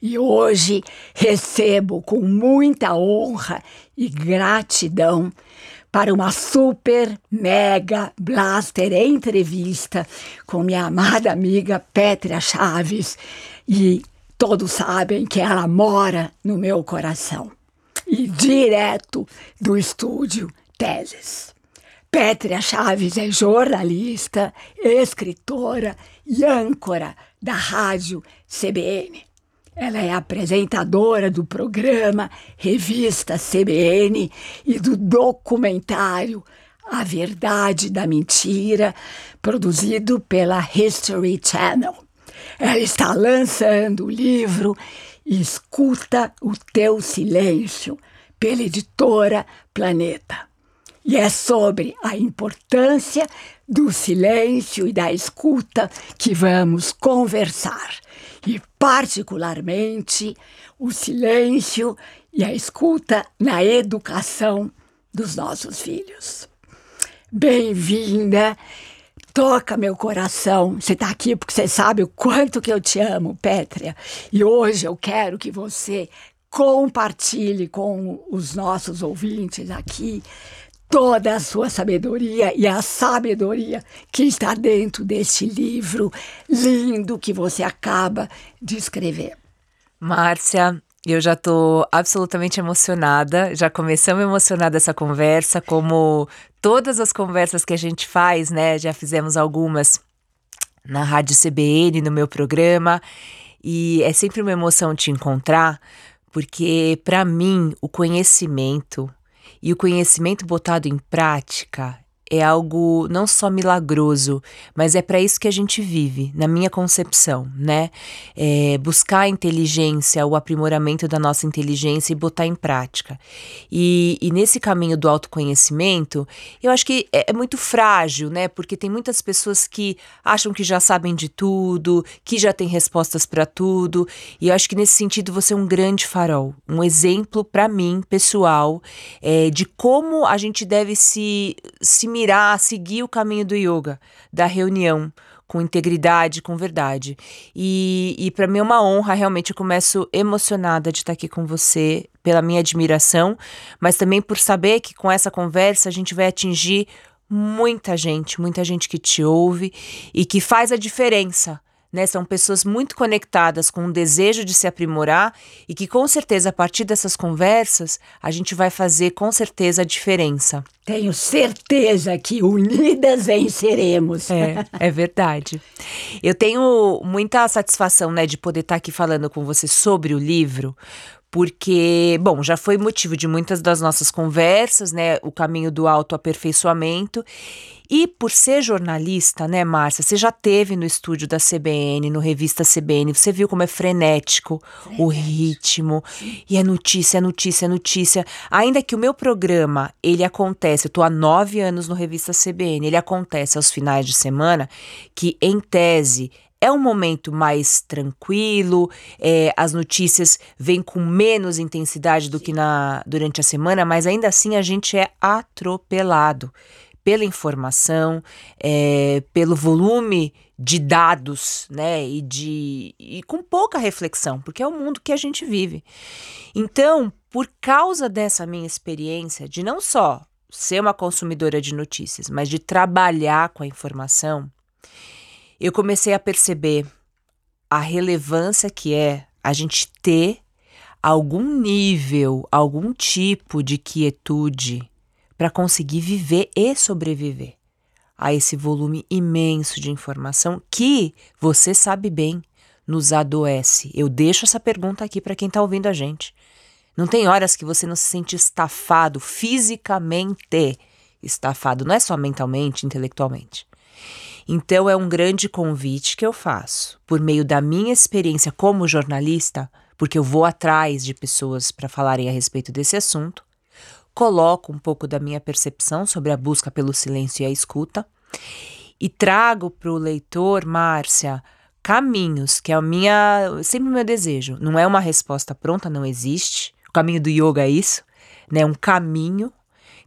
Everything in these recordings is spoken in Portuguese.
E hoje recebo com muita honra e gratidão para uma super, mega, blaster entrevista com minha amada amiga Petra Chaves. E todos sabem que ela mora no meu coração. E direto do estúdio Teses. Pétria Chaves é jornalista, escritora e âncora da rádio CBN. Ela é apresentadora do programa Revista CBN e do documentário A Verdade da Mentira, produzido pela History Channel. Ela está lançando o livro Escuta o Teu Silêncio, pela editora Planeta. E é sobre a importância do silêncio e da escuta que vamos conversar e, particularmente, o silêncio e a escuta na educação dos nossos filhos. Bem-vinda! Toca meu coração. Você está aqui porque você sabe o quanto que eu te amo, Pétria. E hoje eu quero que você compartilhe com os nossos ouvintes aqui toda a sua sabedoria e a sabedoria que está dentro deste livro lindo que você acaba de escrever. Márcia, eu já estou absolutamente emocionada. Já começamos emocionada essa conversa, como todas as conversas que a gente faz, né? Já fizemos algumas na Rádio CBN, no meu programa, e é sempre uma emoção te encontrar, porque para mim o conhecimento e o conhecimento botado em prática é algo não só milagroso, mas é para isso que a gente vive, na minha concepção, né? É buscar a inteligência, o aprimoramento da nossa inteligência e botar em prática. E, e nesse caminho do autoconhecimento, eu acho que é, é muito frágil, né? Porque tem muitas pessoas que acham que já sabem de tudo, que já têm respostas para tudo. E eu acho que nesse sentido você é um grande farol, um exemplo para mim, pessoal, é, de como a gente deve se, se mirar, seguir o caminho do yoga, da reunião, com integridade, com verdade. E, e para mim é uma honra, realmente eu começo emocionada de estar aqui com você, pela minha admiração, mas também por saber que com essa conversa a gente vai atingir muita gente, muita gente que te ouve e que faz a diferença né? São pessoas muito conectadas com um desejo de se aprimorar e que com certeza a partir dessas conversas a gente vai fazer com certeza a diferença. Tenho certeza que unidas venceremos. É, é verdade. Eu tenho muita satisfação, né, de poder estar aqui falando com você sobre o livro, porque, bom, já foi motivo de muitas das nossas conversas, né, o caminho do autoaperfeiçoamento. E por ser jornalista, né, Márcia, você já teve no estúdio da CBN, no revista CBN, você viu como é frenético, frenético. o ritmo, e é notícia, é notícia, é notícia. Ainda que o meu programa, ele acontece, eu tô há nove anos no revista CBN, ele acontece aos finais de semana, que em tese é um momento mais tranquilo, é, as notícias vêm com menos intensidade do que na, durante a semana, mas ainda assim a gente é atropelado pela informação, é, pelo volume de dados, né, e de e com pouca reflexão, porque é o mundo que a gente vive. Então, por causa dessa minha experiência de não só ser uma consumidora de notícias, mas de trabalhar com a informação, eu comecei a perceber a relevância que é a gente ter algum nível, algum tipo de quietude para conseguir viver e sobreviver a esse volume imenso de informação que você sabe bem nos adoece. Eu deixo essa pergunta aqui para quem está ouvindo a gente. Não tem horas que você não se sente estafado fisicamente, estafado, não é só mentalmente, intelectualmente. Então é um grande convite que eu faço, por meio da minha experiência como jornalista, porque eu vou atrás de pessoas para falarem a respeito desse assunto coloco um pouco da minha percepção sobre a busca pelo silêncio e a escuta e trago para o leitor, Márcia, caminhos, que é a minha, sempre o meu desejo. Não é uma resposta pronta, não existe. O caminho do yoga é isso, né? Um caminho.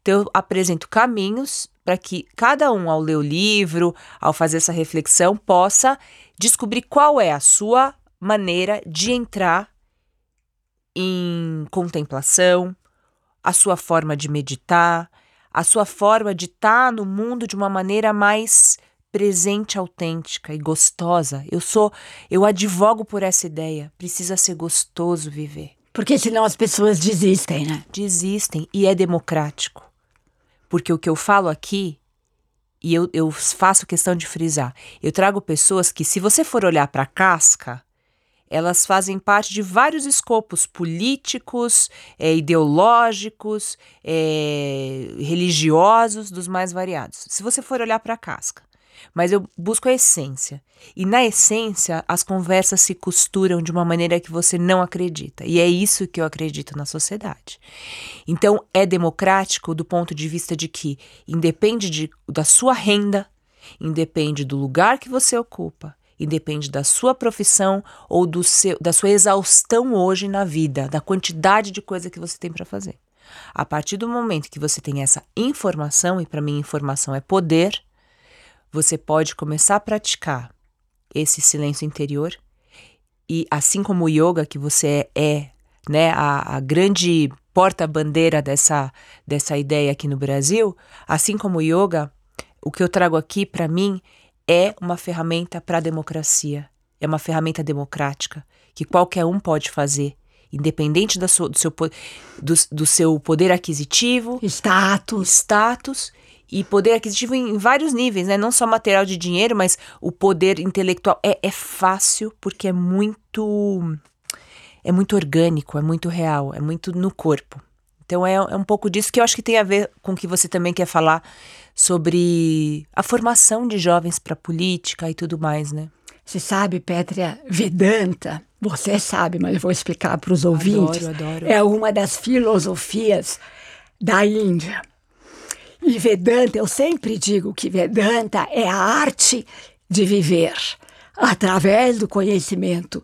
Então eu apresento caminhos para que cada um ao ler o livro, ao fazer essa reflexão, possa descobrir qual é a sua maneira de entrar em contemplação, a sua forma de meditar, a sua forma de estar tá no mundo de uma maneira mais presente, autêntica e gostosa. Eu sou, eu advogo por essa ideia. Precisa ser gostoso viver. Porque senão as pessoas desistem, né? Desistem e é democrático. Porque o que eu falo aqui, e eu, eu faço questão de frisar, eu trago pessoas que, se você for olhar para a casca, elas fazem parte de vários escopos políticos, é, ideológicos, é, religiosos, dos mais variados. Se você for olhar para a casca. Mas eu busco a essência. E na essência, as conversas se costuram de uma maneira que você não acredita. E é isso que eu acredito na sociedade. Então, é democrático do ponto de vista de que independe de, da sua renda, independe do lugar que você ocupa, independe da sua profissão ou do seu, da sua exaustão hoje na vida, da quantidade de coisa que você tem para fazer. A partir do momento que você tem essa informação, e para mim informação é poder, você pode começar a praticar esse silêncio interior. E assim como o yoga que você é, é né, a, a grande porta-bandeira dessa, dessa ideia aqui no Brasil, assim como o yoga, o que eu trago aqui para mim é uma ferramenta para a democracia, é uma ferramenta democrática que qualquer um pode fazer, independente da sua, do, seu, do, do seu poder aquisitivo, status, status e poder aquisitivo em vários níveis, né? Não só material de dinheiro, mas o poder intelectual. É, é fácil porque é muito é muito orgânico, é muito real, é muito no corpo. Então é, é um pouco disso que eu acho que tem a ver com o que você também quer falar sobre a formação de jovens para política e tudo mais, né? Você sabe, Pétria, Vedanta, você sabe, mas eu vou explicar para os ouvintes. Adoro, adoro. É uma das filosofias da Índia. E Vedanta, eu sempre digo que Vedanta é a arte de viver através do conhecimento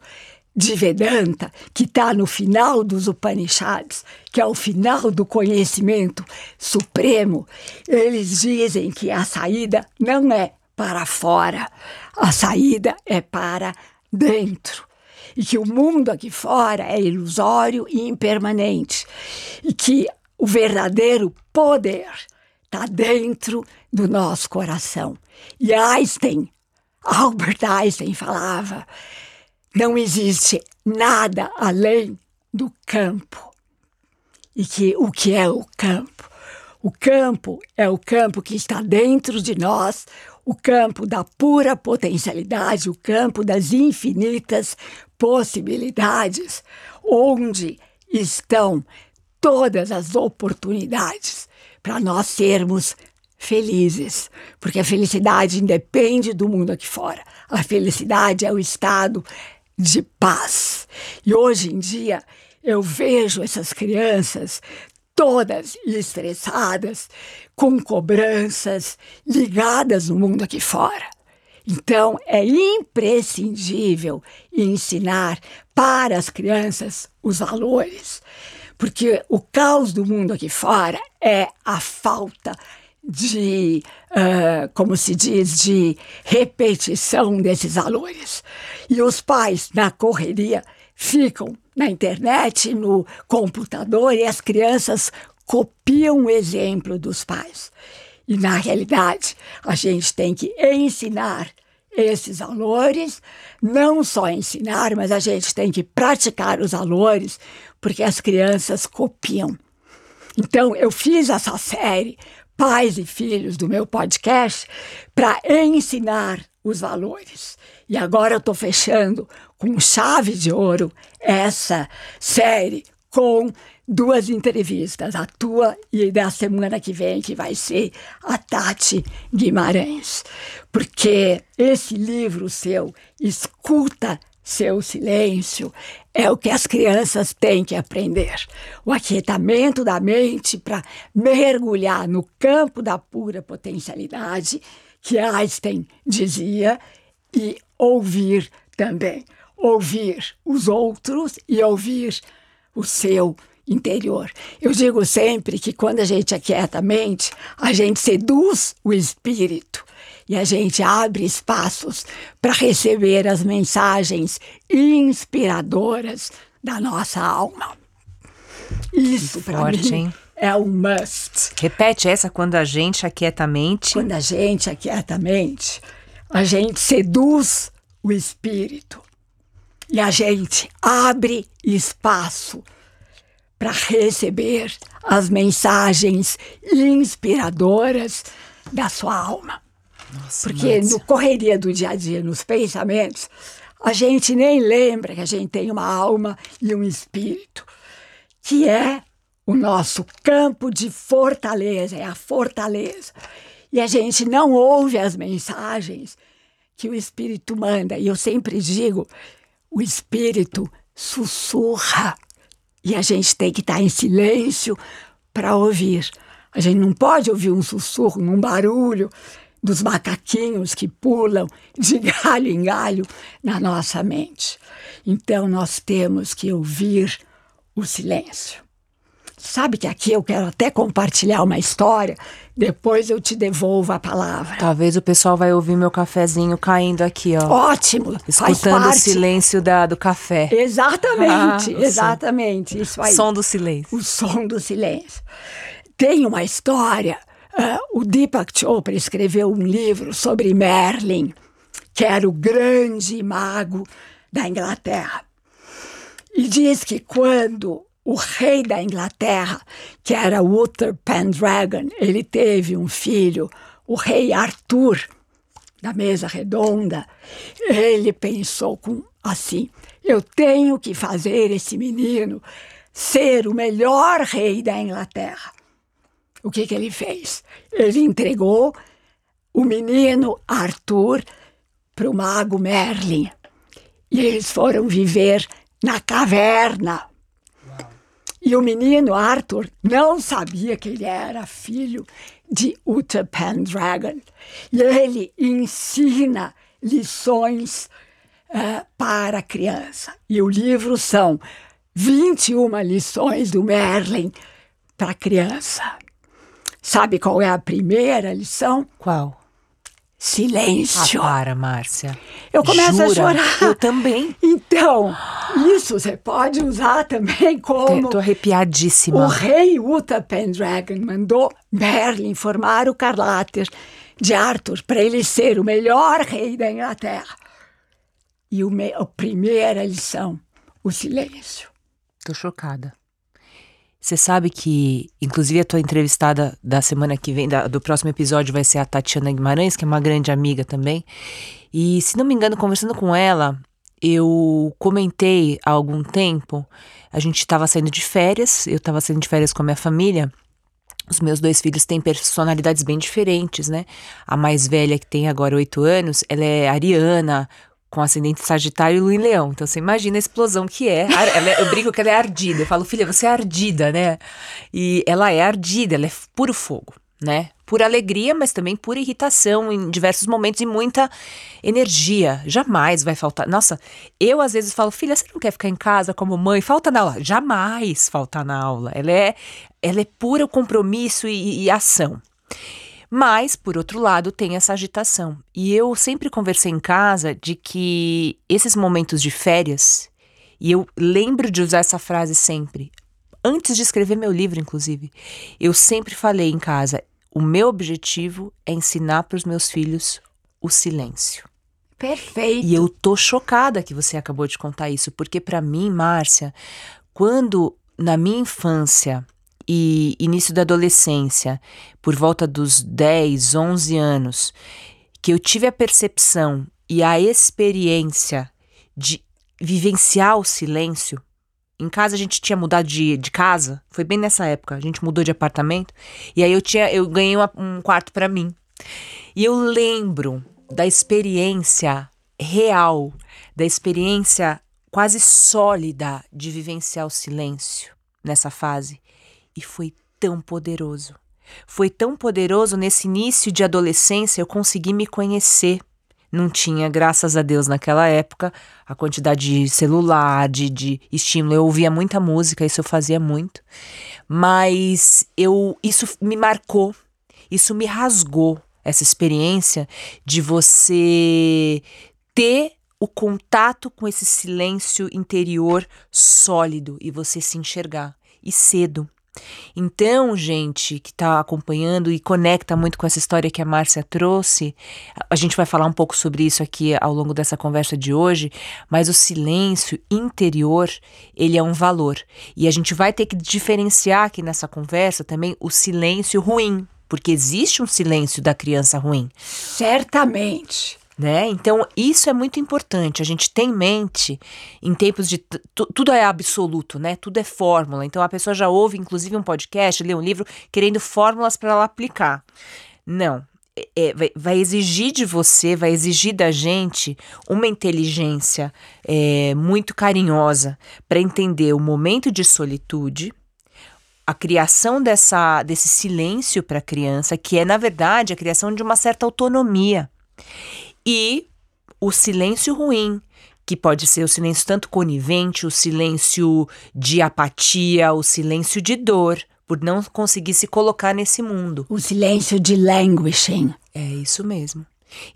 de Vedanta, que está no final dos Upanishads, que é o final do conhecimento supremo, eles dizem que a saída não é para fora, a saída é para dentro. E que o mundo aqui fora é ilusório e impermanente. E que o verdadeiro poder está dentro do nosso coração. E Einstein, Albert Einstein falava não existe nada além do campo. E que o que é o campo? O campo é o campo que está dentro de nós, o campo da pura potencialidade, o campo das infinitas possibilidades, onde estão todas as oportunidades para nós sermos felizes, porque a felicidade independe do mundo aqui fora. A felicidade é o estado de paz. E hoje em dia eu vejo essas crianças todas estressadas, com cobranças, ligadas no mundo aqui fora. Então, é imprescindível ensinar para as crianças os valores, porque o caos do mundo aqui fora é a falta de, uh, como se diz, de repetição desses valores. E os pais, na correria, ficam na internet, no computador, e as crianças copiam o exemplo dos pais. E, na realidade, a gente tem que ensinar esses valores, não só ensinar, mas a gente tem que praticar os valores, porque as crianças copiam. Então, eu fiz essa série pais e filhos do meu podcast para ensinar os valores. E agora eu estou fechando com chave de ouro essa série com duas entrevistas, a tua e da semana que vem, que vai ser a Tati Guimarães. Porque esse livro seu, Escuta seu silêncio é o que as crianças têm que aprender. O aquietamento da mente para mergulhar no campo da pura potencialidade, que Einstein dizia, e ouvir também. Ouvir os outros e ouvir o seu interior. Eu digo sempre que quando a gente aquieta a mente, a gente seduz o espírito e a gente abre espaços para receber as mensagens inspiradoras da nossa alma. Isso para mim hein? é um must. Repete essa quando a gente aquieta a mente. Quando a gente aquieta a mente, a gente seduz o espírito e a gente abre espaço para receber as mensagens inspiradoras da sua alma. Nossa, Porque no correria do dia a dia, nos pensamentos, a gente nem lembra que a gente tem uma alma e um espírito, que é o nosso campo de fortaleza, é a fortaleza. E a gente não ouve as mensagens que o espírito manda. E eu sempre digo, o espírito sussurra e a gente tem que estar em silêncio para ouvir. A gente não pode ouvir um sussurro, um barulho dos macaquinhos que pulam de galho em galho na nossa mente. Então nós temos que ouvir o silêncio. Sabe que aqui eu quero até compartilhar uma história, depois eu te devolvo a palavra. Talvez o pessoal vai ouvir meu cafezinho caindo aqui, ó. Ótimo! Escutando o silêncio da, do café. Exatamente, ah, exatamente. Isso aí. Som do silêncio. O som do silêncio. Tem uma história Uh, o Deepak Chopra escreveu um livro sobre Merlin, que era o grande mago da Inglaterra. E diz que quando o rei da Inglaterra, que era Uther Pendragon, ele teve um filho, o rei Arthur, da mesa redonda, ele pensou com, assim: eu tenho que fazer esse menino ser o melhor rei da Inglaterra o que, que ele fez? Ele entregou o menino Arthur para o mago Merlin. E eles foram viver na caverna. E o menino Arthur não sabia que ele era filho de Uther Pendragon. E ele ensina lições uh, para a criança. E o livro são 21 lições do Merlin para a criança. Sabe qual é a primeira lição? Qual? Silêncio. Ah, para, Márcia. Eu começo Jura? a chorar. Eu também. Então, isso você pode usar também como. Tô arrepiadíssima. O rei Uta Pendragon mandou Merlin formar o Carláter de Arthur para ele ser o melhor rei da Inglaterra. E o me... a primeira lição, o silêncio. Tô chocada. Você sabe que, inclusive, a tua entrevistada da semana que vem, da, do próximo episódio, vai ser a Tatiana Guimarães, que é uma grande amiga também. E, se não me engano, conversando com ela, eu comentei há algum tempo, a gente estava saindo de férias, eu estava saindo de férias com a minha família. Os meus dois filhos têm personalidades bem diferentes, né? A mais velha, que tem agora oito anos, ela é ariana, com ascendente Sagitário e Lua em Leão. Então você imagina a explosão que é. é. Eu brinco que ela é ardida. Eu falo, filha, você é ardida, né? E ela é ardida, ela é puro fogo, né? Pura alegria, mas também pura irritação em diversos momentos e muita energia. Jamais vai faltar. Nossa, eu às vezes falo, filha, você não quer ficar em casa como mãe? Falta na aula. Jamais faltar na aula. Ela é, ela é pura compromisso e, e ação. Mas, por outro lado, tem essa agitação. E eu sempre conversei em casa de que esses momentos de férias, e eu lembro de usar essa frase sempre, antes de escrever meu livro, inclusive, eu sempre falei em casa: o meu objetivo é ensinar para os meus filhos o silêncio. Perfeito. E eu tô chocada que você acabou de contar isso, porque para mim, Márcia, quando na minha infância e início da adolescência, por volta dos 10, 11 anos, que eu tive a percepção e a experiência de vivenciar o silêncio. Em casa a gente tinha mudado de, de casa, foi bem nessa época, a gente mudou de apartamento, e aí eu tinha eu ganhei uma, um quarto para mim. E eu lembro da experiência real, da experiência quase sólida de vivenciar o silêncio nessa fase. E foi tão poderoso. Foi tão poderoso nesse início de adolescência eu consegui me conhecer. Não tinha, graças a Deus, naquela época, a quantidade de celular, de, de estímulo. Eu ouvia muita música, isso eu fazia muito. Mas eu isso me marcou, isso me rasgou essa experiência de você ter o contato com esse silêncio interior sólido e você se enxergar e cedo. Então, gente que está acompanhando e conecta muito com essa história que a Márcia trouxe, a gente vai falar um pouco sobre isso aqui ao longo dessa conversa de hoje, mas o silêncio interior, ele é um valor. E a gente vai ter que diferenciar aqui nessa conversa também o silêncio ruim, porque existe um silêncio da criança ruim. Certamente. Né? Então, isso é muito importante. A gente tem em mente, em tempos de. Tudo é absoluto, né? Tudo é fórmula. Então, a pessoa já ouve, inclusive, um podcast, lê um livro, querendo fórmulas para ela aplicar. Não. É, é, vai, vai, exigir de você, vai exigir da gente uma inteligência é, muito carinhosa para entender o momento de solitude, a criação dessa, desse silêncio para a criança, que é, na verdade, a criação de uma certa autonomia e o silêncio ruim, que pode ser o silêncio tanto conivente, o silêncio de apatia, o silêncio de dor, por não conseguir se colocar nesse mundo. O silêncio de languishing. É isso mesmo.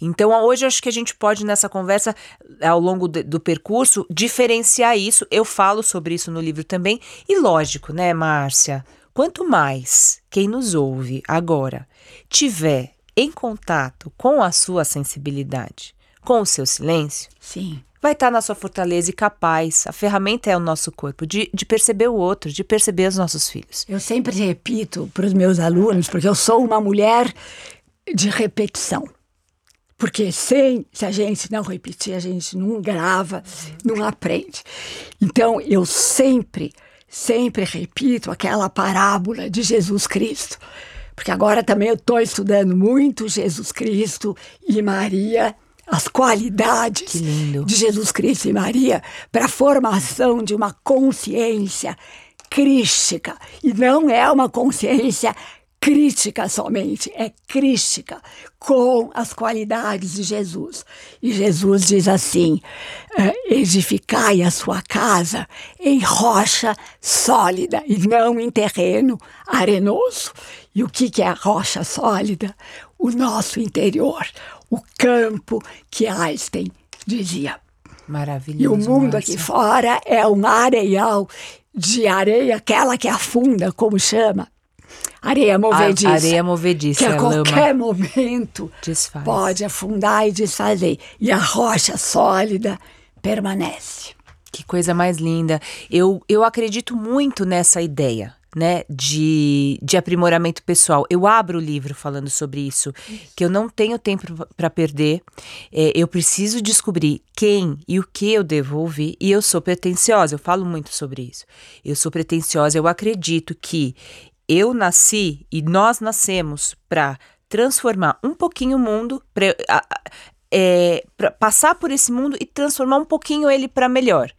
Então, hoje acho que a gente pode, nessa conversa, ao longo de, do percurso, diferenciar isso. Eu falo sobre isso no livro também. E lógico, né, Márcia? Quanto mais quem nos ouve agora tiver em contato com a sua sensibilidade, com o seu silêncio, Sim. vai estar na sua fortaleza e capaz, a ferramenta é o nosso corpo, de, de perceber o outro, de perceber os nossos filhos. Eu sempre repito para os meus alunos, porque eu sou uma mulher de repetição. Porque sem, se a gente não repetir, a gente não grava, não aprende. Então, eu sempre, sempre repito aquela parábola de Jesus Cristo porque agora também eu estou estudando muito Jesus Cristo e Maria, as qualidades de Jesus Cristo e Maria para a formação de uma consciência crística. E não é uma consciência crítica somente, é crítica com as qualidades de Jesus. E Jesus diz assim: é, edificai a sua casa em rocha sólida e não em terreno arenoso. E o que, que é a rocha sólida? O nosso interior, o campo que Einstein dizia. Maravilhoso. E o mundo aqui fora é um areial de areia, aquela que afunda, como chama, Areia movediça. A, areia movediça. Que a qualquer lama. momento Desfaz. pode afundar e desfazer. E a rocha sólida permanece. Que coisa mais linda. Eu, eu acredito muito nessa ideia. Né, de, de aprimoramento pessoal. Eu abro o livro falando sobre isso, que eu não tenho tempo para perder. É, eu preciso descobrir quem e o que eu devo ouvir. E eu sou pretensiosa, eu falo muito sobre isso. Eu sou pretensiosa, eu acredito que eu nasci e nós nascemos para transformar um pouquinho o mundo, para é, passar por esse mundo e transformar um pouquinho ele para melhor.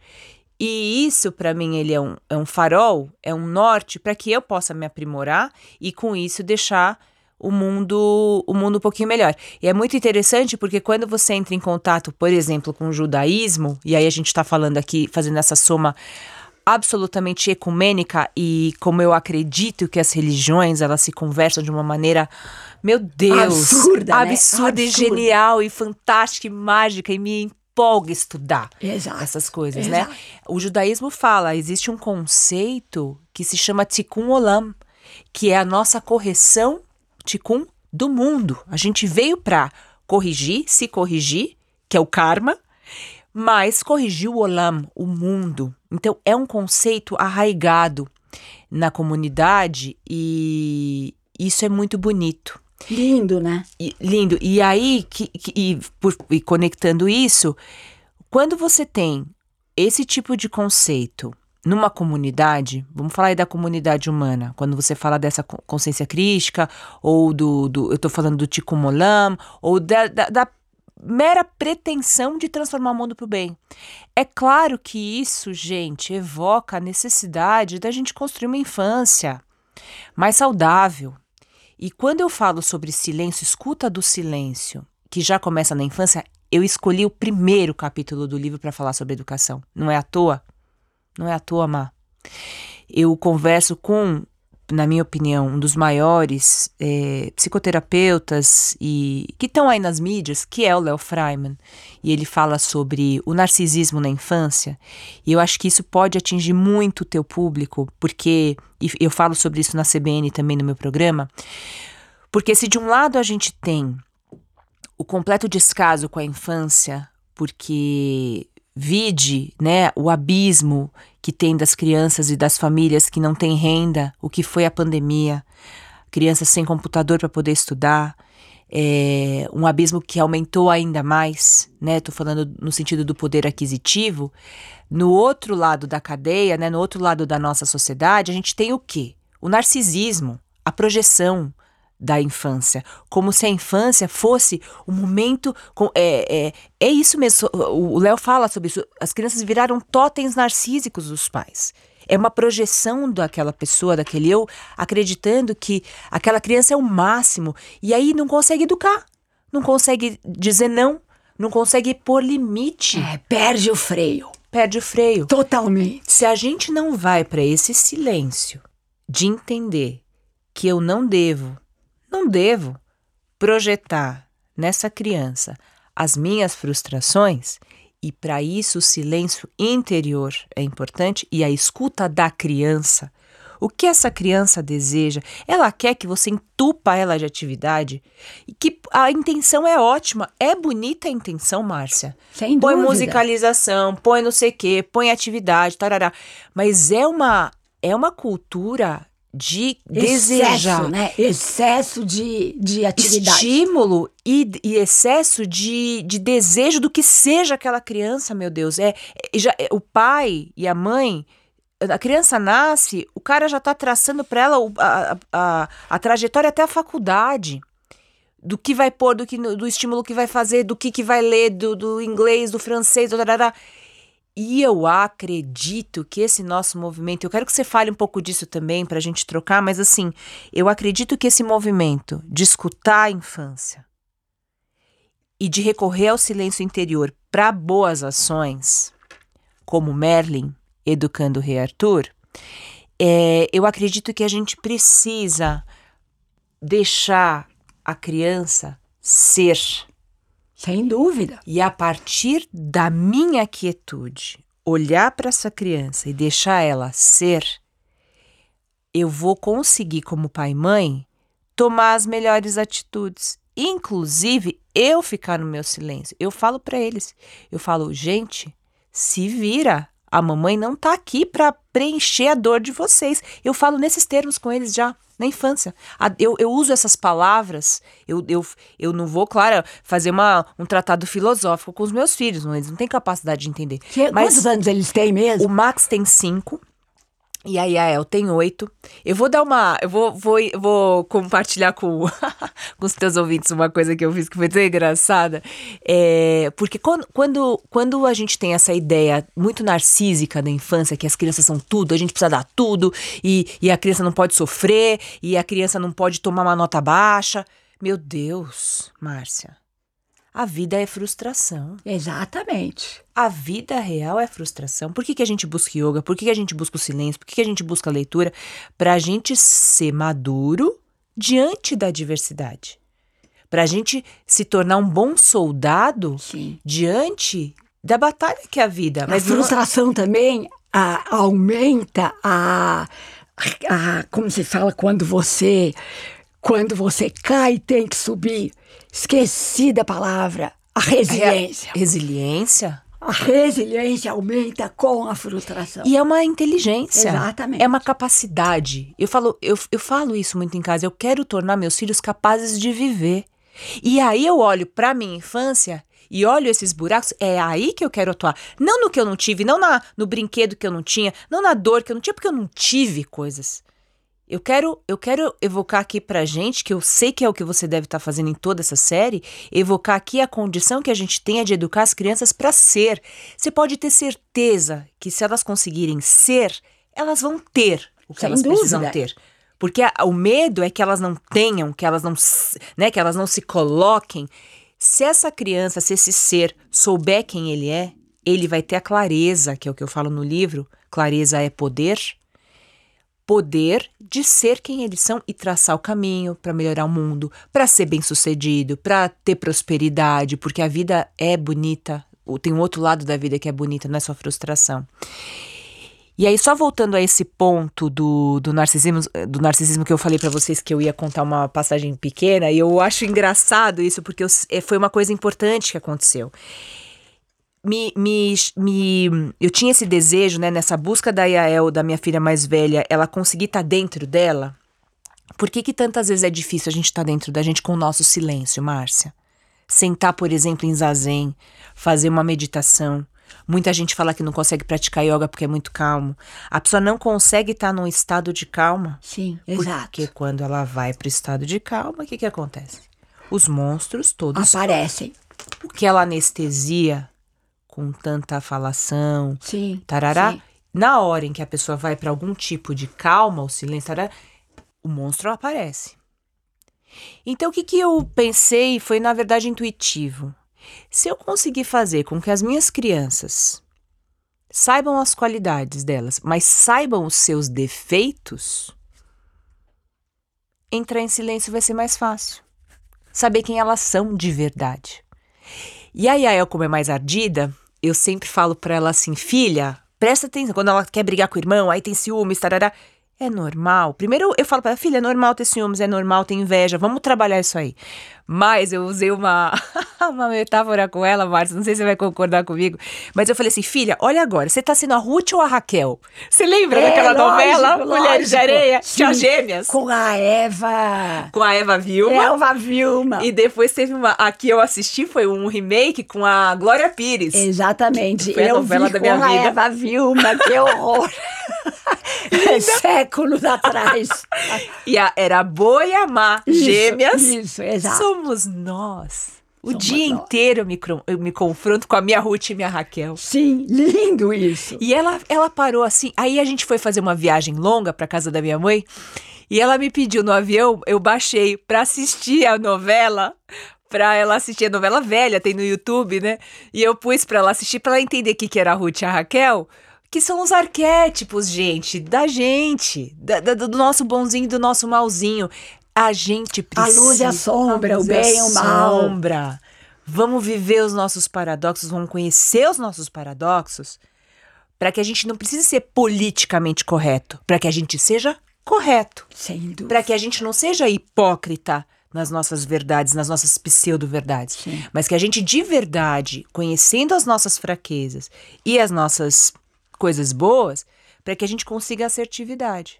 E isso, para mim, ele é um, é um farol, é um norte para que eu possa me aprimorar e, com isso, deixar o mundo o mundo um pouquinho melhor. E é muito interessante porque quando você entra em contato, por exemplo, com o judaísmo, e aí a gente está falando aqui, fazendo essa soma absolutamente ecumênica e como eu acredito que as religiões elas se conversam de uma maneira meu Deus absurda, absurda né? e genial e fantástica e mágica e me empolga estudar Exato. essas coisas Exato. né o judaísmo fala existe um conceito que se chama tikkun olam que é a nossa correção tikkun do mundo a gente veio para corrigir se corrigir que é o karma mas corrigiu o olam, o mundo. Então é um conceito arraigado na comunidade e isso é muito bonito. Lindo, né? E, lindo. E aí, que, que, e, por, e conectando isso, quando você tem esse tipo de conceito numa comunidade, vamos falar aí da comunidade humana, quando você fala dessa consciência crítica, ou do, do eu estou falando do Tikkun Olam, ou da, da, da mera pretensão de transformar o mundo para o bem. É claro que isso, gente, evoca a necessidade da gente construir uma infância mais saudável. E quando eu falo sobre silêncio, escuta do silêncio, que já começa na infância, eu escolhi o primeiro capítulo do livro para falar sobre educação. Não é à toa? Não é à toa, Má. Eu converso com na minha opinião, um dos maiores é, psicoterapeutas e que estão aí nas mídias, que é o Léo Freiman. E ele fala sobre o narcisismo na infância. E eu acho que isso pode atingir muito o teu público, porque e eu falo sobre isso na CBN também no meu programa. Porque se de um lado a gente tem o completo descaso com a infância, porque vide, né, o abismo que tem das crianças e das famílias que não têm renda, o que foi a pandemia, crianças sem computador para poder estudar, é, um abismo que aumentou ainda mais, né? Tô falando no sentido do poder aquisitivo. No outro lado da cadeia, né? No outro lado da nossa sociedade, a gente tem o quê? O narcisismo, a projeção, da infância, como se a infância fosse o um momento. Com, é, é, é isso mesmo, o Léo fala sobre isso. As crianças viraram totens narcísicos dos pais. É uma projeção daquela pessoa, daquele eu, acreditando que aquela criança é o máximo. E aí não consegue educar, não consegue dizer não, não consegue pôr limite. É, perde o freio. Perde o freio. Totalmente. Se a gente não vai para esse silêncio de entender que eu não devo não devo projetar nessa criança as minhas frustrações e para isso o silêncio interior é importante e a escuta da criança. O que essa criança deseja? Ela quer que você entupa ela de atividade? E que a intenção é ótima, é bonita a intenção, Márcia. Sem põe dúvida. musicalização, põe não sei o quê, põe atividade, tarará. Mas é uma é uma cultura de desejar. Excesso, né? Excesso de, de atividade. Estímulo e, e, excesso de, de desejo do que seja aquela criança, meu Deus. É, é já, é, o pai e a mãe. A criança nasce, o cara já está traçando para ela a, a, a, trajetória até a faculdade. Do que vai pôr, do, que, do estímulo que vai fazer, do que, que vai ler, do, do inglês, do francês, do tarará. E eu acredito que esse nosso movimento, eu quero que você fale um pouco disso também para a gente trocar, mas assim, eu acredito que esse movimento de escutar a infância e de recorrer ao silêncio interior para boas ações, como Merlin educando o rei Arthur, é, eu acredito que a gente precisa deixar a criança ser sem dúvida. E a partir da minha quietude, olhar para essa criança e deixar ela ser, eu vou conseguir, como pai e mãe, tomar as melhores atitudes. Inclusive, eu ficar no meu silêncio. Eu falo para eles, eu falo, gente, se vira. A mamãe não tá aqui para preencher a dor de vocês. Eu falo nesses termos com eles já na infância. Eu, eu uso essas palavras, eu, eu, eu não vou, claro, fazer uma, um tratado filosófico com os meus filhos, eles não têm capacidade de entender. Que, Mas quantos anos eles têm mesmo? O Max tem cinco. E a Yael tem oito. Eu vou dar uma. Eu vou, vou, vou compartilhar com, com os teus ouvintes uma coisa que eu fiz que foi tão engraçada. É, porque quando, quando, quando a gente tem essa ideia muito narcísica da infância, que as crianças são tudo, a gente precisa dar tudo, e, e a criança não pode sofrer, e a criança não pode tomar uma nota baixa. Meu Deus, Márcia. A vida é frustração. Exatamente. A vida real é frustração. Por que, que a gente busca yoga? Por que, que a gente busca o silêncio? Por que, que a gente busca a leitura? Para a gente ser maduro diante da diversidade. Para a gente se tornar um bom soldado Sim. diante da batalha que é a vida. Mas a frustração não... também a, aumenta a, a. Como se fala quando você. Quando você cai e tem que subir Esqueci da palavra. A resiliência. A resiliência? A resiliência aumenta com a frustração. E é uma inteligência. Exatamente. É uma capacidade. Eu falo, eu, eu falo isso muito em casa. Eu quero tornar meus filhos capazes de viver. E aí eu olho para minha infância e olho esses buracos, é aí que eu quero atuar. Não no que eu não tive, não na, no brinquedo que eu não tinha, não na dor que eu não tinha, porque eu não tive coisas. Eu quero, eu quero evocar aqui pra gente, que eu sei que é o que você deve estar tá fazendo em toda essa série, evocar aqui a condição que a gente tenha de educar as crianças para ser. Você pode ter certeza que se elas conseguirem ser, elas vão ter o que Sem elas dúvida. precisam ter. Porque a- o medo é que elas não tenham, que elas não, né, que elas não se coloquem. Se essa criança, se esse ser souber quem ele é, ele vai ter a clareza, que é o que eu falo no livro, clareza é poder poder de ser quem eles são e traçar o caminho para melhorar o mundo, para ser bem-sucedido, para ter prosperidade, porque a vida é bonita. o- Tem um outro lado da vida que é bonita, não é só frustração. E aí, só voltando a esse ponto do, do narcisismo, do narcisismo que eu falei para vocês que eu ia contar uma passagem pequena, e eu acho engraçado isso, porque eu eh, foi uma coisa importante que aconteceu me, me, me, eu tinha esse desejo, né, nessa busca da Yael, da minha filha mais velha, ela conseguir estar dentro dela. Por que, que tantas vezes é difícil a gente estar dentro da gente com o nosso silêncio, Márcia? Sentar, por exemplo, em zazen, fazer uma meditação. Muita gente fala que não consegue praticar yoga porque é muito calmo. A pessoa não consegue estar num estado de calma. Sim, exato. Porque quando ela vai para o estado de calma, o que, que acontece? Os monstros todos. Aparecem. O que ela anestesia com tanta falação, Sim. tarará, sim. na hora em que a pessoa vai para algum tipo de calma ou silêncio, tarará, o monstro aparece. Então o que, que eu pensei foi, na verdade, intuitivo. Se eu conseguir fazer com que as minhas crianças saibam as qualidades delas, mas saibam os seus defeitos, entrar em silêncio vai ser mais fácil. Saber quem elas são de verdade. E a Yael, como é mais ardida, eu sempre falo pra ela assim, filha, presta atenção. Quando ela quer brigar com o irmão, aí tem ciúmes, tarará. É normal. Primeiro eu falo pra ela, filha, é normal ter ciúmes, é normal ter inveja, vamos trabalhar isso aí. Mas eu usei uma, uma metáfora com ela, Márcia, não sei se você vai concordar comigo. Mas eu falei assim, filha, olha agora, você tá sendo a Ruth ou a Raquel? Você lembra É, daquela novela, lógico, Mulheres de lógico. Areia? Tinha gêmeas. Com a Eva. Com a Eva Vilma. Elva Vilma. E depois teve uma. A que eu assisti foi um remake com a Glória Pires. Exatamente. Foi a eu novela vi da com minha a vida. Eva Vilma, que horror. Séculos atrás. E a, era a Boa e a Má, Isso, gêmeas. Isso, exato. Somos nós. O Somos dia nós. inteiro eu me, eu me confronto com a minha Ruth e minha Raquel. Sim, lindo isso. E ela, ela parou assim. Aí a gente foi fazer uma viagem longa pra casa da minha mãe. E ela me pediu no avião, eu baixei pra assistir a novela. Pra ela assistir a novela velha, tem no YouTube, né? E eu pus pra ela assistir, pra ela entender o que, que era a Ruth e a Raquel. Que são os arquétipos, gente, da gente. da- da- do nosso bonzinho e do nosso malzinho. A gente A precisa. luz e a sombra, o a bem e o mal. sombra. Vamos viver os nossos paradoxos, vamos conhecer os nossos paradoxos, para que a gente não precise ser politicamente correto, para que a gente seja correto, para que a gente não seja hipócrita nas nossas verdades, nas nossas pseudo-verdades, mas que a gente de verdade, conhecendo as nossas fraquezas e as nossas coisas boas, para que a gente consiga assertividade.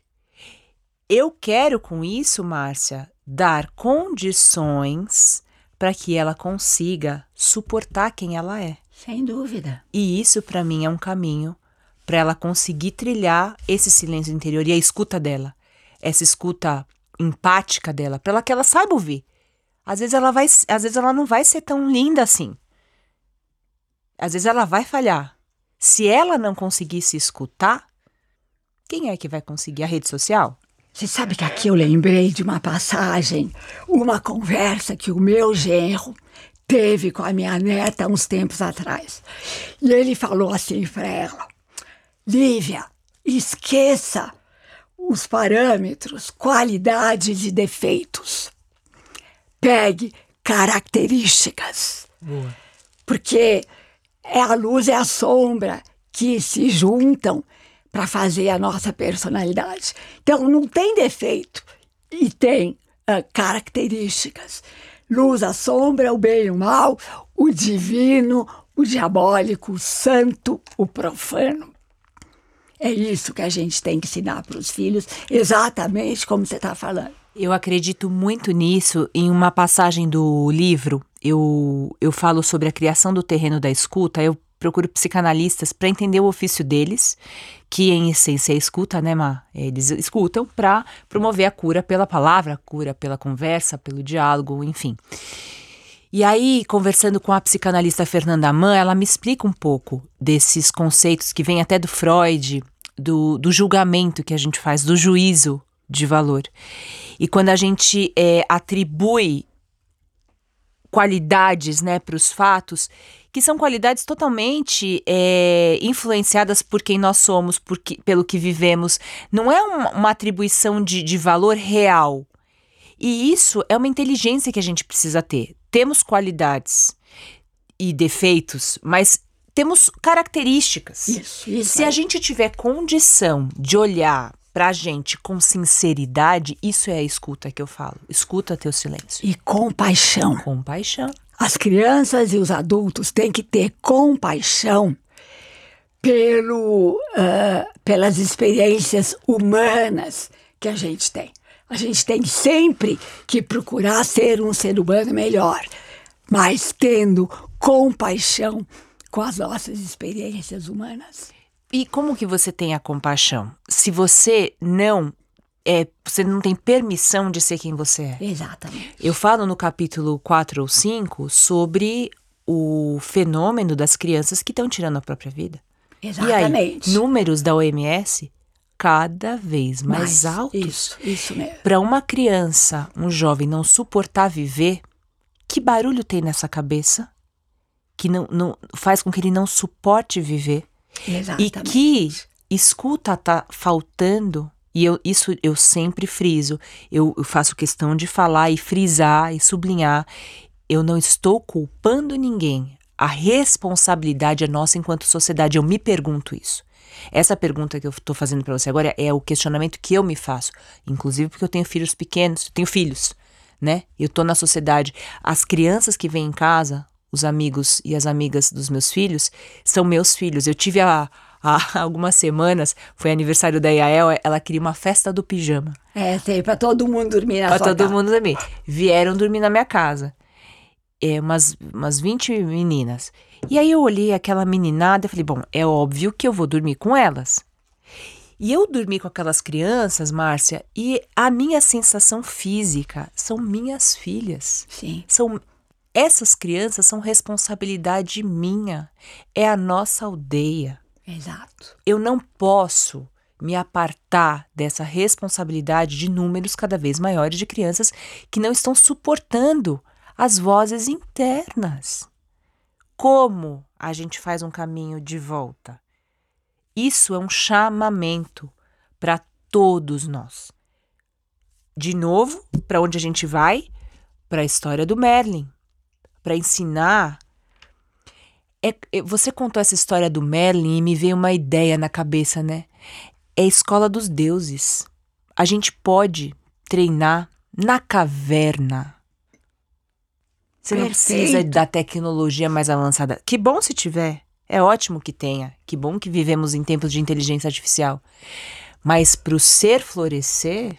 Eu quero com isso, Márcia, dar condições para que ela consiga suportar quem ela é. Sem dúvida. E isso para mim é um caminho para ela conseguir trilhar esse silêncio interior e a escuta dela, essa escuta empática dela, para ela que ela saiba ouvir. Às vezes ela vai, às vezes ela não vai ser tão linda assim. Às vezes ela vai falhar. Se ela não conseguir se escutar, quem é que vai conseguir a rede social? Você sabe que aqui eu lembrei de uma passagem, uma conversa que o meu genro teve com a minha neta uns tempos atrás. E ele falou assim para ela: Lívia, esqueça os parâmetros, qualidades e defeitos. Pegue características. Boa. Porque é a luz e a sombra que se juntam para fazer a nossa personalidade. Então, não tem defeito e tem ah, características. Luz, a sombra, o bem e o mal, o divino, o diabólico, o santo, o profano. É isso que a gente tem que ensinar para os filhos, exatamente como você está falando. Eu acredito muito nisso. Em uma passagem do livro, eu, eu falo sobre a criação do terreno da escuta. Eu procuro psicanalistas para entender o ofício deles, que em essência é escuta, né, Má? Eles escutam para promover a cura pela palavra, a cura pela conversa, pelo diálogo, enfim. E aí, conversando com a psicanalista Fernanda Mann, ela me explica um pouco desses conceitos que vêm até do Freud, do, do julgamento que a gente faz, do juízo de valor. E quando a gente é, atribui qualidades né, para os fatos, que são qualidades totalmente é, influenciadas por quem nós somos, por que, pelo que vivemos. Não é uma, uma atribuição de, de valor real. E isso é uma inteligência que a gente precisa ter. Temos qualidades e defeitos, mas temos características. Isso, isso. Se a gente tiver condição de olhar pra gente com sinceridade, isso é a escuta que eu falo. Escuta teu silêncio. E compaixão. Compaixão. As crianças e os adultos têm que ter compaixão pelo, uh, pelas experiências humanas que a gente tem. A gente tem sempre que procurar ser um ser humano melhor, mas tendo compaixão com as nossas experiências humanas. E como que você tem a compaixão? Se você não é, você não tem permissão de ser quem você é. Exatamente. Eu falo no capítulo 4 ou 5 sobre o fenômeno das crianças que estão tirando a própria vida. Exatamente. E aí, números da OMS cada vez mais, Mas, altos. Isso, isso mesmo. Para uma criança, um jovem não suportar viver, que barulho tem nessa cabeça que não, não faz com que ele não suporte viver? Exatamente. E que escuta tá faltando, e eu, isso eu sempre friso, eu, eu faço questão de falar e frisar e sublinhar. Eu não estou culpando ninguém. A responsabilidade é nossa enquanto sociedade. Eu me pergunto isso. Essa pergunta que eu estou fazendo para você agora é o questionamento que eu me faço, inclusive porque eu tenho filhos pequenos, tenho filhos, né? Eu estou na sociedade. As crianças que vêm em casa, os amigos e as amigas dos meus filhos, são meus filhos. Eu tive há, há algumas semanas, foi aniversário da Yael, ela queria uma festa do pijama. É, tem para todo mundo dormir na Pra sua todo casa. mundo dormir. Vieram dormir na minha casa. É, umas, umas 20 meninas. E aí eu olhei aquela meninada e falei, bom, é óbvio que eu vou dormir com elas. E eu dormi com aquelas crianças, Márcia, e a minha sensação física são minhas filhas. Sim. São essas crianças são responsabilidade minha. É a nossa aldeia. Exato. Eu não posso me apartar dessa responsabilidade de números cada vez maiores de crianças que não estão suportando as vozes internas. Como a gente faz um caminho de volta? Isso é um chamamento para todos nós. De novo, para onde a gente vai? Para a história do Merlin, para ensinar. É, é- você contou essa história do Merlin e me veio uma ideia na cabeça, né? É a escola dos deuses. A gente pode treinar na caverna. Você não precisa da tecnologia mais avançada. Que bom se tiver. É ótimo que tenha. Que bom que vivemos em tempos de inteligência artificial. Mas para o ser florescer,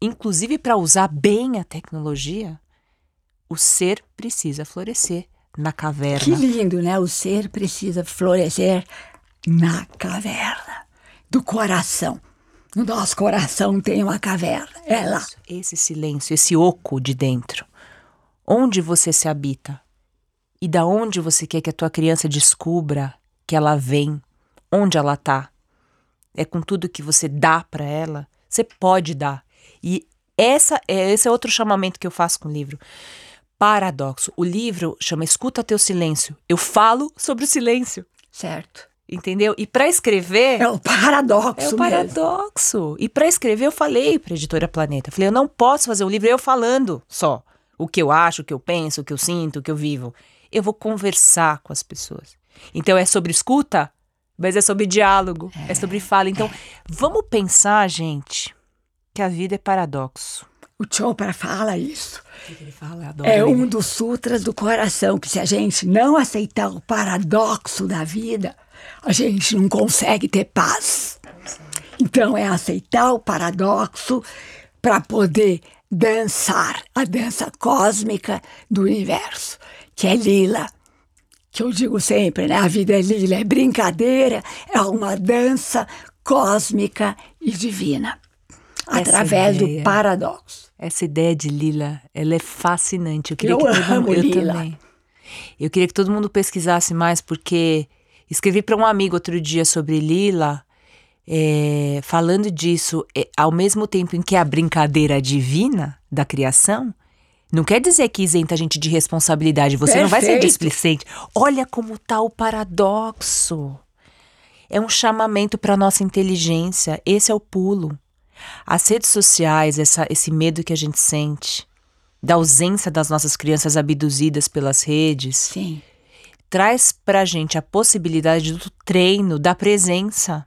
inclusive para usar bem a tecnologia, o ser precisa florescer na Que caverna. lindo, né? O ser precisa florescer na caverna do coração. No nosso coração tem uma caverna. É lá. Esse silêncio, esse oco de dentro. Onde você se habita? E da onde você quer que a tua criança descubra que ela vem? Onde ela tá? É com tudo que você dá para ela? Você pode dar. E essa é esse é outro chamamento que eu faço com o livro. Paradoxo. O livro chama Escuta teu silêncio. Eu falo sobre o silêncio, Certo. entendeu? E para escrever É o paradoxo é mesmo. paradoxo. E para escrever, eu falei para editora Planeta. Falei, eu não posso fazer um livro eu falando só o que eu acho, o que eu penso, o que eu sinto, o que eu vivo. Eu vou conversar com as pessoas. Então é sobre escuta, mas é sobre diálogo, é, sobre fala. Então vamos pensar, gente, que a vida é paradoxo. O Chopra fala isso. O que ele fala? Adoro É um dos sutras do coração, que se a gente não aceitar o paradoxo da vida, a gente não consegue ter paz. Então é aceitar o paradoxo para poder dançar a dança cósmica do universo, que é lila, que eu digo sempre, né? A vida é lila, é brincadeira, é uma dança cósmica e divina, através ideia. do paradoxo. Essa ideia de Lila, ela é fascinante. Eu queria Eu que todo mundo, eu Lila. também. Eu queria que todo mundo pesquisasse mais, porque escrevi para um amigo outro dia sobre Lila, é, falando disso, é, ao mesmo tempo em que a brincadeira divina da criação, não quer dizer que isenta a gente de responsabilidade. Você não vai ser Perfeito. displicente. Olha como tá o paradoxo. É um chamamento para nossa inteligência. Esse é o pulo. As redes sociais, essa- esse medo que a gente sente, da ausência das nossas crianças abduzidas pelas redes, Sim, traz pra gente a possibilidade do treino, da presença.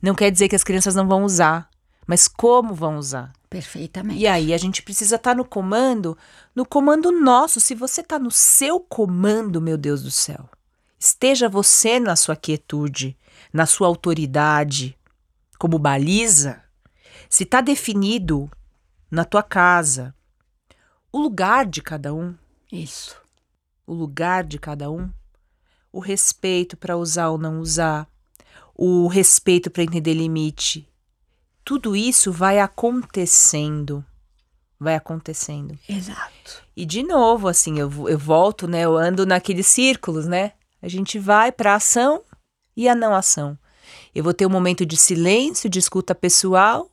Não quer dizer que as crianças não vão usar, mas como vão usar. perfeitamente. E aí a gente precisa estar no comando, no comando nosso. Se você está no seu comando, meu Deus do céu, esteja você na sua quietude, na sua autoridade, como baliza. Se está definido na tua casa o lugar de cada um, Isso. o lugar de cada um, o respeito para usar ou não usar, o respeito para entender limite. Tudo isso vai acontecendo. Vai acontecendo. Exato. E de novo, assim, eu, eu volto, né? Eu ando naqueles círculos, né? A gente vai para a ação e a não ação. Eu vou ter um momento de silêncio, de escuta pessoal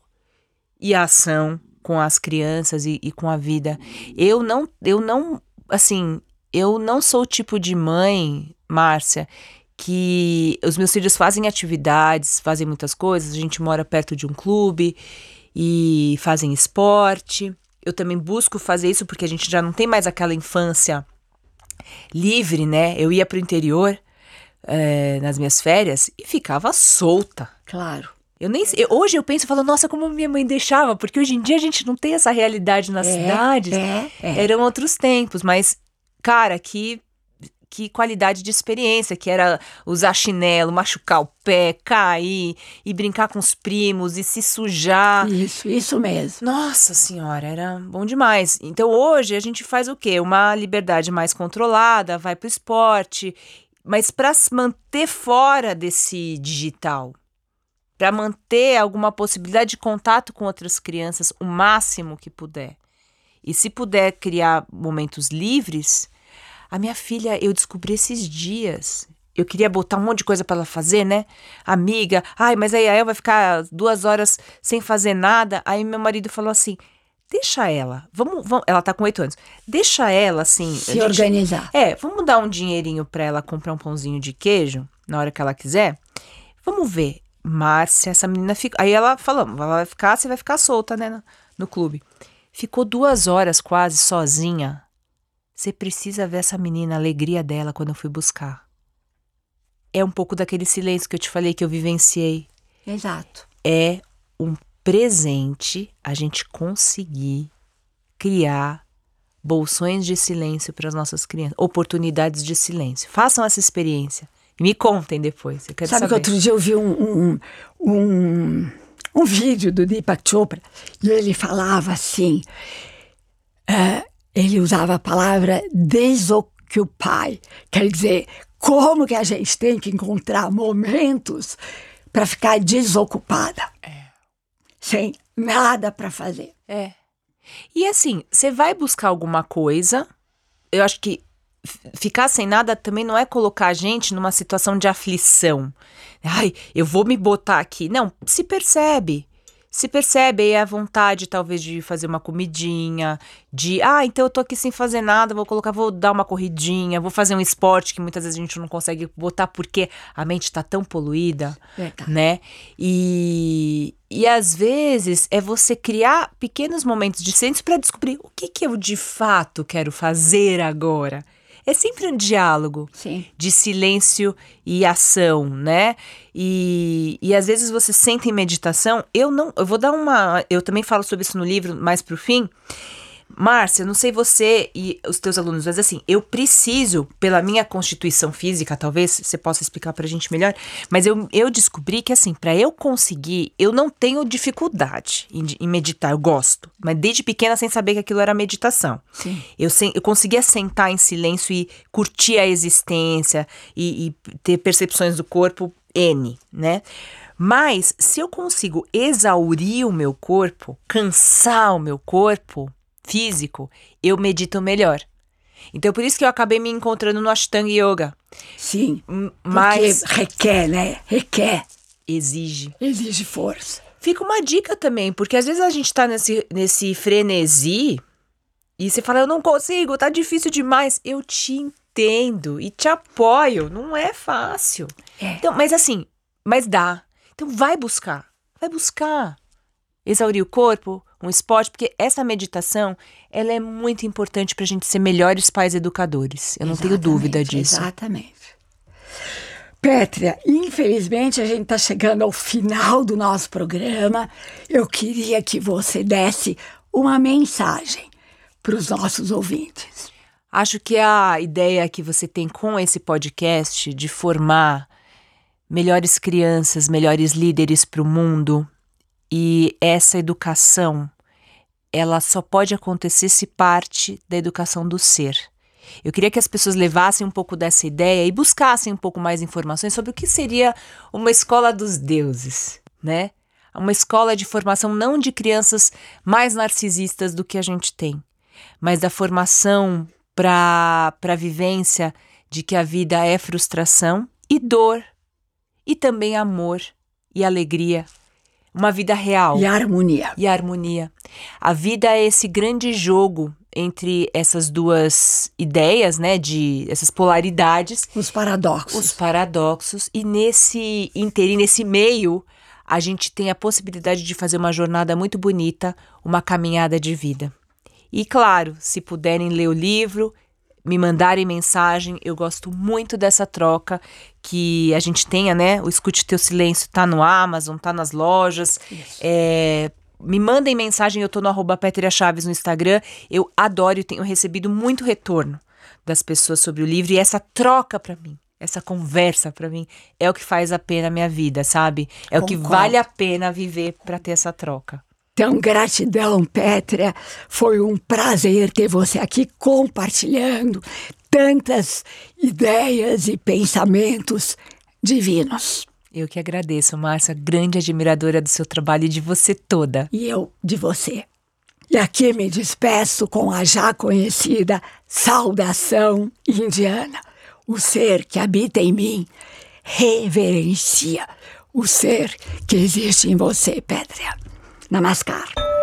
e a ação com as crianças e, e com a vida. Eu não, eu não, assim, eu não sou o tipo de mãe, Márcia, que os meus filhos fazem atividades, fazem muitas coisas. A gente mora perto de um clube e fazem esporte. Eu também busco fazer isso porque a gente já não tem mais aquela infância livre, né? Eu ia pro interior eh, nas minhas férias e ficava solta. Claro. Eu nem eu- hoje eu penso e falo, nossa, como minha mãe deixava, porque hoje em dia a gente não tem essa realidade nas É, cidades. É, é. Eram outros tempos, mas, cara, que, que qualidade de experiência, que era usar chinelo, machucar o pé, cair e brincar com os primos e se sujar. Isso, isso mesmo. Nossa senhora, era bom demais. Então hoje a gente faz o quê? Uma liberdade mais controlada, vai pro esporte, mas para se manter fora desse digital, para manter alguma possibilidade de contato com outras crianças o máximo que puder. E se puder criar momentos livres, a minha filha eu descobri esses dias. Eu queria botar um monte de coisa para ela fazer, né? Amiga, ai, mas aí ela vai ficar duas horas sem fazer nada. Aí meu marido falou assim: deixa ela, vamos, vamos ela tá com oito anos, deixa ela assim. a Se gente- organizar. é, vamos dar um dinheirinho pra ela comprar um pãozinho de queijo na hora que ela quiser. Vamos ver. Márcia, essa menina fica. Aí ela falou: ela vai ficar, você vai ficar solta, né? No, no clube. Ficou duas horas quase sozinha. Você precisa ver essa menina, a alegria dela quando eu fui buscar. É um pouco daquele silêncio que eu te falei que eu vivenciei. Exato. É um presente a gente conseguir criar bolsões de silêncio para as nossas crianças, oportunidades de silêncio. Façam essa experiência. Me contem depois. Eu quero Sabe que saber. outro dia eu vi um, um, um, um vídeo do Deepak Chopra e ele falava assim, eh, ele usava a palavra desoccupy, quer dizer, como que a gente tem que encontrar momentos para ficar desocupada, sem nada para fazer. É. E assim, você vai buscar alguma coisa. Eu acho que ficar sem nada também não é colocar a gente numa situação de aflição. Ai, eu vou me botar aqui. Não, se percebe. Se percebe aí a vontade, talvez, de fazer uma comidinha, de, ah, então eu tô aqui sem fazer nada, vou colocar, vou dar uma corridinha, vou fazer um esporte que muitas vezes a gente não consegue botar porque a mente tá tão poluída né? E, e às vezes é você criar pequenos momentos de para descobrir o que, que eu de fato quero fazer agora. É sempre um diálogo Sim. de silêncio e ação, né? E, e às vezes você senta em meditação. Eu não, eu vou dar uma, eu também falo sobre isso no livro mais pro fim. Márcia, não sei você e os teus alunos, mas assim, eu preciso, pela minha constituição física, talvez você possa explicar pra gente melhor, mas eu, eu descobri que assim, para eu conseguir, eu não tenho dificuldade em, em, meditar, eu gosto, mas desde pequena sem saber que aquilo era meditação. Sim. Eu, eu conseguia sentar em silêncio e curtir a existência e, e ter percepções do corpo N, né? Mas se eu consigo exaurir o meu corpo, cansar o meu corpo físico, eu medito melhor. Então por isso que eu acabei me encontrando no Ashtanga Yoga. Sim. Mas requer, né? Requer. Exige. Exige força. Fica uma dica também, porque às vezes a gente tá nesse, nesse frenesi e você fala, eu não consigo, tá difícil demais. Eu te entendo e te apoio. Não é fácil. É. Então, mas assim, mas dá. Então vai buscar, vai buscar. Exaurir o corpo, um esporte, porque essa meditação, ela é muito importante para a gente ser melhores pais educadores. Eu não exatamente, tenho dúvida disso. Exatamente. Pétria, infelizmente a gente está chegando ao final do nosso programa. Eu queria que você desse uma mensagem para os nossos ouvintes. Acho que a ideia que você tem com esse podcast de formar melhores crianças, melhores líderes para o mundo. E essa educação, ela só pode acontecer se parte da educação do ser. Eu queria que as pessoas levassem um pouco dessa ideia e buscassem um pouco mais informações sobre o que seria uma escola dos deuses, né? Uma escola de formação não de crianças mais narcisistas do que a gente tem, mas da formação para a vivência de que a vida é frustração e dor e também amor e alegria. Uma vida real. E harmonia. E harmonia. A vida é esse grande jogo entre essas duas ideias, né, de essas polaridades, os paradoxos. Os paradoxos e nesse interim, nesse meio, a gente tem a possibilidade de fazer uma jornada muito bonita, uma caminhada de vida. E claro, se puderem ler o livro, me mandarem mensagem. Eu gosto muito dessa troca que a gente tenha, né? O Escute Teu Silêncio tá no Amazon, tá nas lojas. É, me mandem mensagem, eu tô no arroba Petria Chaves no Instagram. Eu adoro e tenho recebido muito retorno das pessoas sobre o livro e essa troca para mim. Essa conversa para mim é o que faz a pena a minha vida, sabe? É Concordo. o que vale a pena viver para ter essa troca. Então, gratidão, Pétria. Foi um prazer ter você aqui compartilhando tantas ideias e pensamentos divinos. Eu que agradeço, Márcia, grande admiradora do seu trabalho e de você toda. E eu de você. E aqui me despeço com a já conhecida saudação indiana. O ser que habita em mim reverencia o ser que existe em você, Pétria. Namaskar.